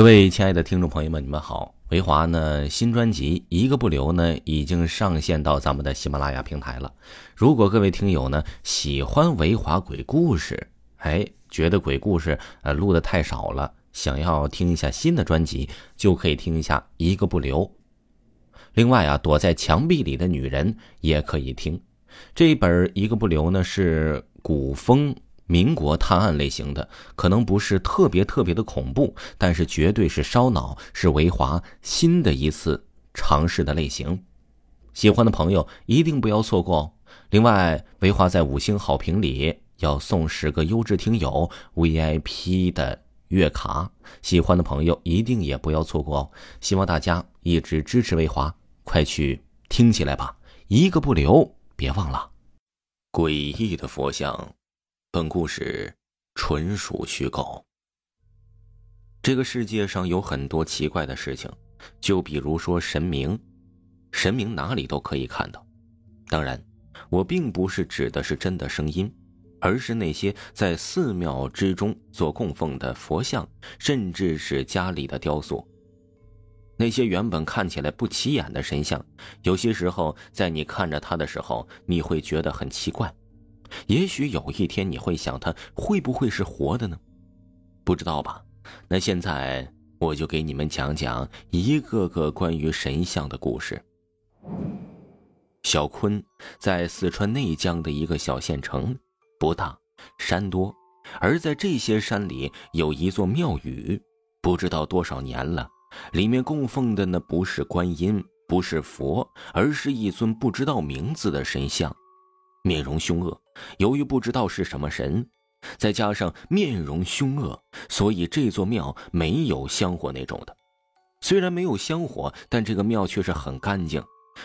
各位亲爱的听众朋友们，你们好！维华呢新专辑《一个不留》呢已经上线到咱们的喜马拉雅平台了。如果各位听友呢喜欢维华鬼故事，哎，觉得鬼故事呃录的太少了，想要听一下新的专辑，就可以听一下《一个不留》。另外啊，躲在墙壁里的女人也可以听。这一本《一个不留》呢是古风。民国探案类型的可能不是特别特别的恐怖，但是绝对是烧脑，是维华新的一次尝试的类型。喜欢的朋友一定不要错过哦。另外，维华在五星好评里要送十个优质听友 VIP 的月卡，喜欢的朋友一定也不要错过哦。希望大家一直支持维华，快去听起来吧，一个不留，别忘了。诡异的佛像。本故事纯属虚构。这个世界上有很多奇怪的事情，就比如说神明，神明哪里都可以看到。当然，我并不是指的是真的声音，而是那些在寺庙之中做供奉的佛像，甚至是家里的雕塑。那些原本看起来不起眼的神像，有些时候在你看着它的时候，你会觉得很奇怪。也许有一天你会想，他会不会是活的呢？不知道吧？那现在我就给你们讲讲一个个关于神像的故事。小坤在四川内江的一个小县城，不大，山多，而在这些山里有一座庙宇，不知道多少年了，里面供奉的呢不是观音，不是佛，而是一尊不知道名字的神像。面容凶恶，由于不知道是什么神，再加上面容凶恶，所以这座庙没有香火那种的。虽然没有香火，但这个庙却是很干净，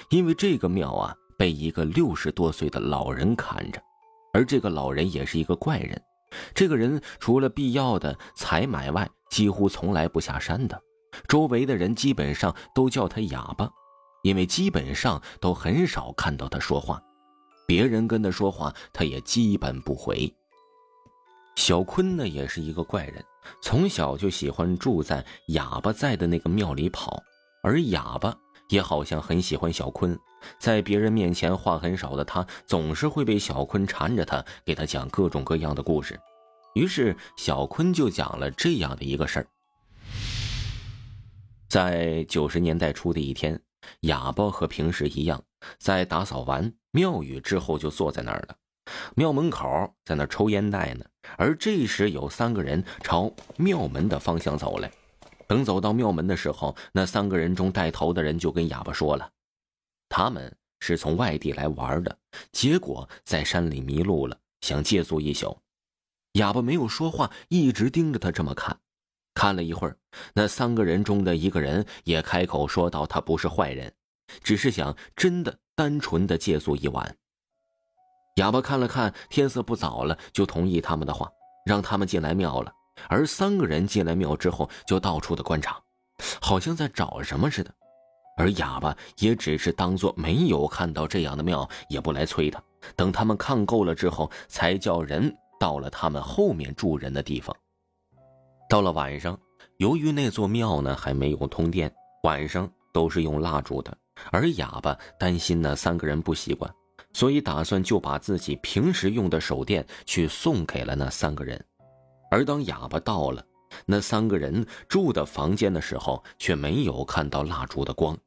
因为这个庙啊被一个六十多岁的老人看着，而这个老人也是一个怪人。这个人除了必要的采买外，几乎从来不下山的。周围的人基本上都叫他哑巴，因为基本上都很少看到他说话。别人跟他说话，他也基本不回。小坤呢，也是一个怪人，从小就喜欢住在哑巴在的那个庙里跑，而哑巴也好像很喜欢小坤。在别人面前话很少的他，总是会被小坤缠着他，给他讲各种各样的故事。于是小坤就讲了这样的一个事儿：在九十年代初的一天，哑巴和平时一样，在打扫完。庙宇之后就坐在那儿了，庙门口在那抽烟袋呢。而这时有三个人朝庙门的方向走来。等走到庙门的时候，那三个人中带头的人就跟哑巴说了，他们是从外地来玩的，结果在山里迷路了，想借宿一宿。哑巴没有说话，一直盯着他这么看。看了一会儿，那三个人中的一个人也开口说道：“他不是坏人。”只是想真的单纯的借宿一晚。哑巴看了看天色不早了，就同意他们的话，让他们进来庙了。而三个人进来庙之后，就到处的观察，好像在找什么似的。而哑巴也只是当做没有看到这样的庙，也不来催他。等他们看够了之后，才叫人到了他们后面住人的地方。到了晚上，由于那座庙呢还没有通电，晚上都是用蜡烛的。而哑巴担心那三个人不习惯，所以打算就把自己平时用的手电去送给了那三个人。而当哑巴到了那三个人住的房间的时候，却没有看到蜡烛的光，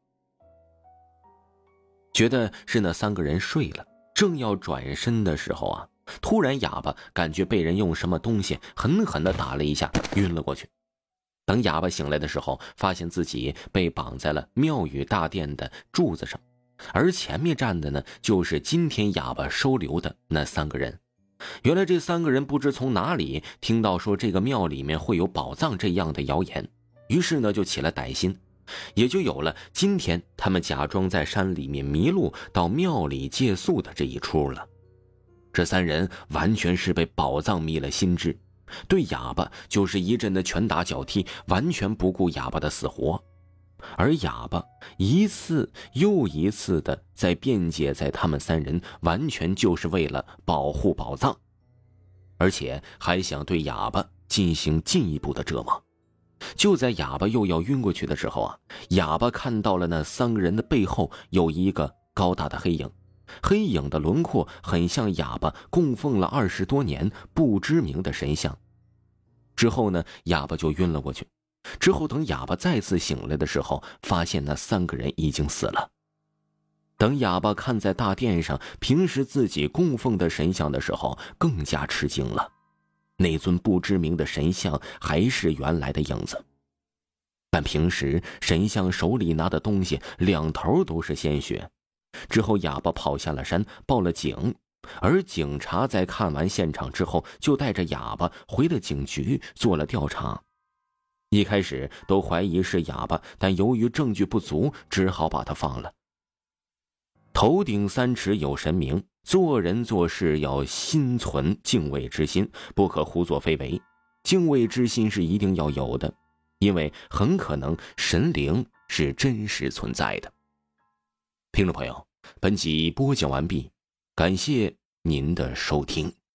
觉得是那三个人睡了。正要转身的时候啊，突然哑巴感觉被人用什么东西狠狠地打了一下，晕了过去。等哑巴醒来的时候，发现自己被绑在了庙宇大殿的柱子上，而前面站的呢，就是今天哑巴收留的那三个人。原来这三个人不知从哪里听到说这个庙里面会有宝藏这样的谣言，于是呢就起了歹心，也就有了今天他们假装在山里面迷路到庙里借宿的这一出了。这三人完全是被宝藏迷了心智。对哑巴就是一阵的拳打脚踢，完全不顾哑巴的死活，而哑巴一次又一次的在辩解，在他们三人完全就是为了保护宝藏，而且还想对哑巴进行进一步的折磨。就在哑巴又要晕过去的时候啊，哑巴看到了那三个人的背后有一个高大的黑影，黑影的轮廓很像哑巴供奉了二十多年不知名的神像。之后呢，哑巴就晕了过去。之后等哑巴再次醒来的时候，发现那三个人已经死了。等哑巴看在大殿上平时自己供奉的神像的时候，更加吃惊了。那尊不知名的神像还是原来的影子，但平时神像手里拿的东西两头都是鲜血。之后，哑巴跑下了山，报了警，而警察在看完现场之后，就带着哑巴回了警局做了调查。一开始都怀疑是哑巴，但由于证据不足，只好把他放了。头顶三尺有神明。做人做事要心存敬畏之心，不可胡作非为。敬畏之心是一定要有的，因为很可能神灵是真实存在的。听众朋友，本集播讲完毕，感谢您的收听。